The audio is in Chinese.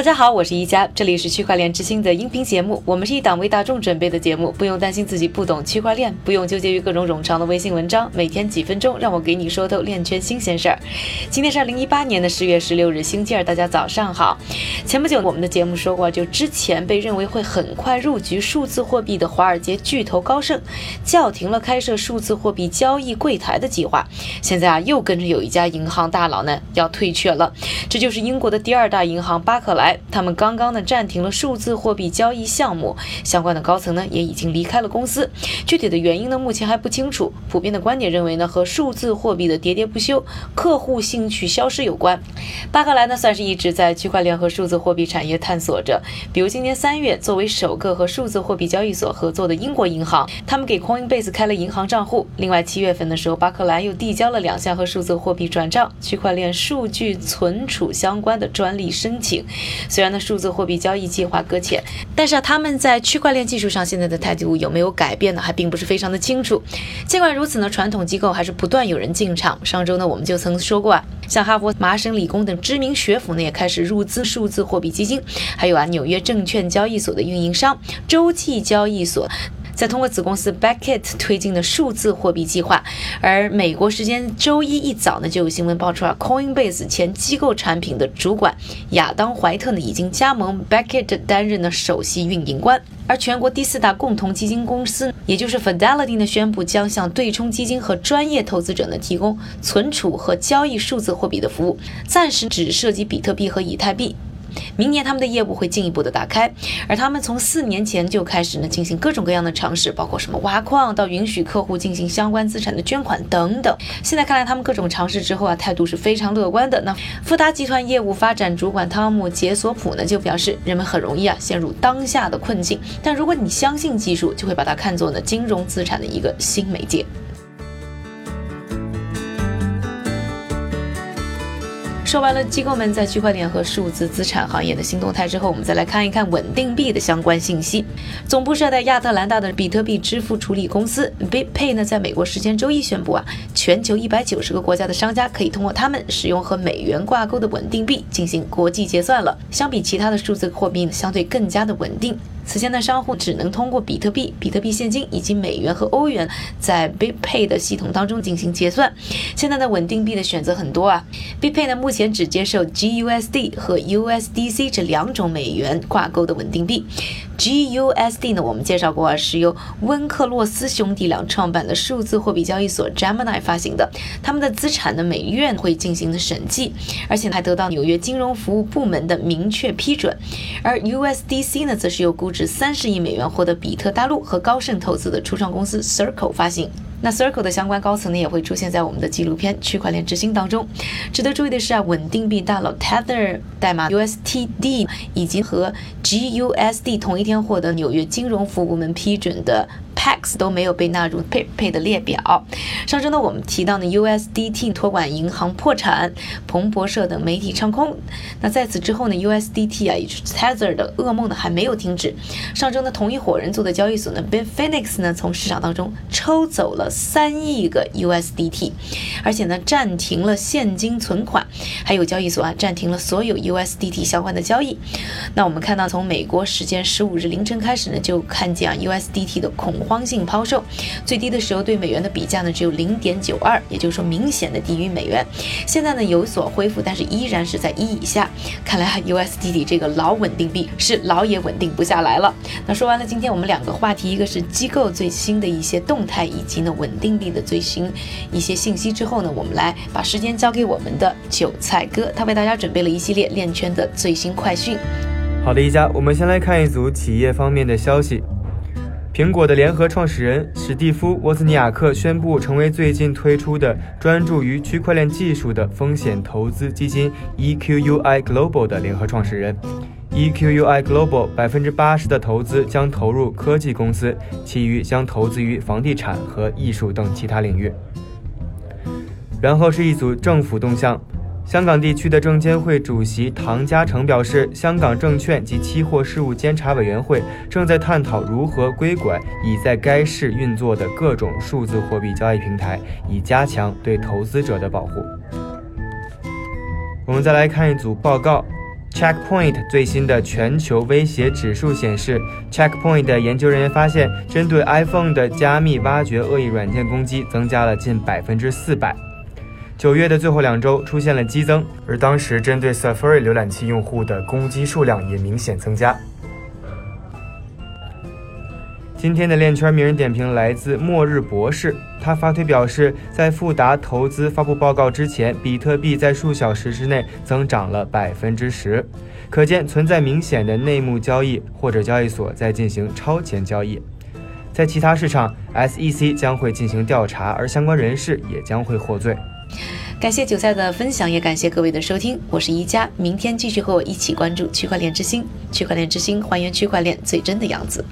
大家好，我是一加，这里是区块链之星的音频节目。我们是一档为大众准备的节目，不用担心自己不懂区块链，不用纠结于各种冗长的微信文章。每天几分钟，让我给你说透链圈新鲜事儿。今天是二零一八年的十月十六日，星期二，大家早上好。前不久我们的节目说过，就之前被认为会很快入局数字货币的华尔街巨头高盛，叫停了开设数字货币交易柜台的计划。现在啊，又跟着有一家银行大佬呢要退却了，这就是英国的第二大银行巴克莱。他们刚刚呢暂停了数字货币交易项目，相关的高层呢也已经离开了公司。具体的原因呢目前还不清楚。普遍的观点认为呢和数字货币的喋喋不休、客户兴趣消失有关。巴克莱呢算是一直在区块链和数字货币产业探索着。比如今年三月，作为首个和数字货币交易所合作的英国银行，他们给 Coinbase 开了银行账户。另外七月份的时候，巴克莱又递交了两项和数字货币转账、区块链数据存储相关的专利申请。虽然呢，数字货币交易计划搁浅，但是啊，他们在区块链技术上现在的态度有没有改变呢？还并不是非常的清楚。尽管如此呢，传统机构还是不断有人进场。上周呢，我们就曾说过啊，像哈佛、麻省理工等知名学府呢，也开始入资数字货币基金。还有啊，纽约证券交易所的运营商洲际交易所。在通过子公司 Beckett 推进的数字货币计划，而美国时间周一一早呢，就有新闻爆出啊，Coinbase 前机构产品的主管亚当怀特呢，已经加盟 Beckett，担任了首席运营官。而全国第四大共同基金公司，也就是 Fidelity 呢，宣布将向对冲基金和专业投资者呢提供存储和交易数字货币的服务，暂时只涉及比特币和以太币。明年他们的业务会进一步的打开，而他们从四年前就开始呢进行各种各样的尝试，包括什么挖矿到允许客户进行相关资产的捐款等等。现在看来，他们各种尝试之后啊，态度是非常乐观的。那富达集团业务发展主管汤姆杰索普呢就表示，人们很容易啊陷入当下的困境，但如果你相信技术，就会把它看作呢金融资产的一个新媒介。说完了机构们在区块链和数字资产行业的新动态之后，我们再来看一看稳定币的相关信息。总部设在亚特兰大的比特币支付处理公司 BitPay 呢，在美国时间周一宣布啊，全球一百九十个国家的商家可以通过他们使用和美元挂钩的稳定币进行国际结算了。相比其他的数字货币呢，相对更加的稳定。此前的商户只能通过比特币、比特币现金以及美元和欧元在 BitPay 的系统当中进行结算。现在的稳定币的选择很多啊，BitPay 呢目前只接受 GUSD 和 USDC 这两种美元挂钩的稳定币。GUSD 呢，我们介绍过啊，是由温克洛斯兄弟俩创办的数字货币交易所 Gemini 发行的。他们的资产呢美院会进行的审计，而且还得到纽约金融服务部门的明确批准。而 USDC 呢，则是由估值三十亿美元获得比特大陆和高盛投资的初创公司 Circle 发行。那 Circle 的相关高层呢，也会出现在我们的纪录片《区块链之星》当中。值得注意的是啊，稳定币大佬 Tether 代码 USTD 以及和 GUSD 同一天获得纽约金融服务部门批准的。Pax 都没有被纳入 PayPay 的列表。上周呢，我们提到呢 USDT 托管银行破产，彭博社等媒体唱空。那在此之后呢，USDT 啊，也就是 Tether 的噩梦呢还没有停止。上周呢，同一伙人做的交易所呢，Bitfinex 呢，从市场当中抽走了三亿个 USDT，而且呢，暂停了现金存款，还有交易所啊，暂停了所有 USDT 相关的交易。那我们看到，从美国时间十五日凌晨开始呢，就看见啊 USDT 的恐。荒性抛售，最低的时候对美元的比价呢只有零点九二，也就是说明显的低于美元。现在呢有所恢复，但是依然是在一以下。看来 USDT 这个老稳定币是老也稳定不下来了。那说完了今天我们两个话题，一个是机构最新的一些动态，以及呢稳定币的最新一些信息之后呢，我们来把时间交给我们的韭菜哥，他为大家准备了一系列链圈的最新快讯。好的，一家，我们先来看一组企业方面的消息。苹果的联合创始人史蒂夫·沃兹尼亚克宣布成为最近推出的专注于区块链技术的风险投资基金 EQUI Global 的联合创始人。EQUI Global 百分之八十的投资将投入科技公司，其余将投资于房地产和艺术等其他领域。然后是一组政府动向。香港地区的证监会主席唐家成表示，香港证券及期货事务监察委员会正在探讨如何规管已在该市运作的各种数字货币交易平台，以加强对投资者的保护。我们再来看一组报告。Checkpoint 最新的全球威胁指数显示，Checkpoint 的研究人员发现，针对 iPhone 的加密挖掘恶意软件攻击增加了近百分之四百。九月的最后两周出现了激增，而当时针对 Safari 浏览器用户的攻击数量也明显增加。今天的链圈名人点评来自末日博士，他发推表示，在富达投资发布报告之前，比特币在数小时之内增长了百分之十，可见存在明显的内幕交易或者交易所在进行超前交易。在其他市场，SEC 将会进行调查，而相关人士也将会获罪。感谢韭菜的分享，也感谢各位的收听，我是一加，明天继续和我一起关注区块链之星，区块链之星还原区块链最真的样子。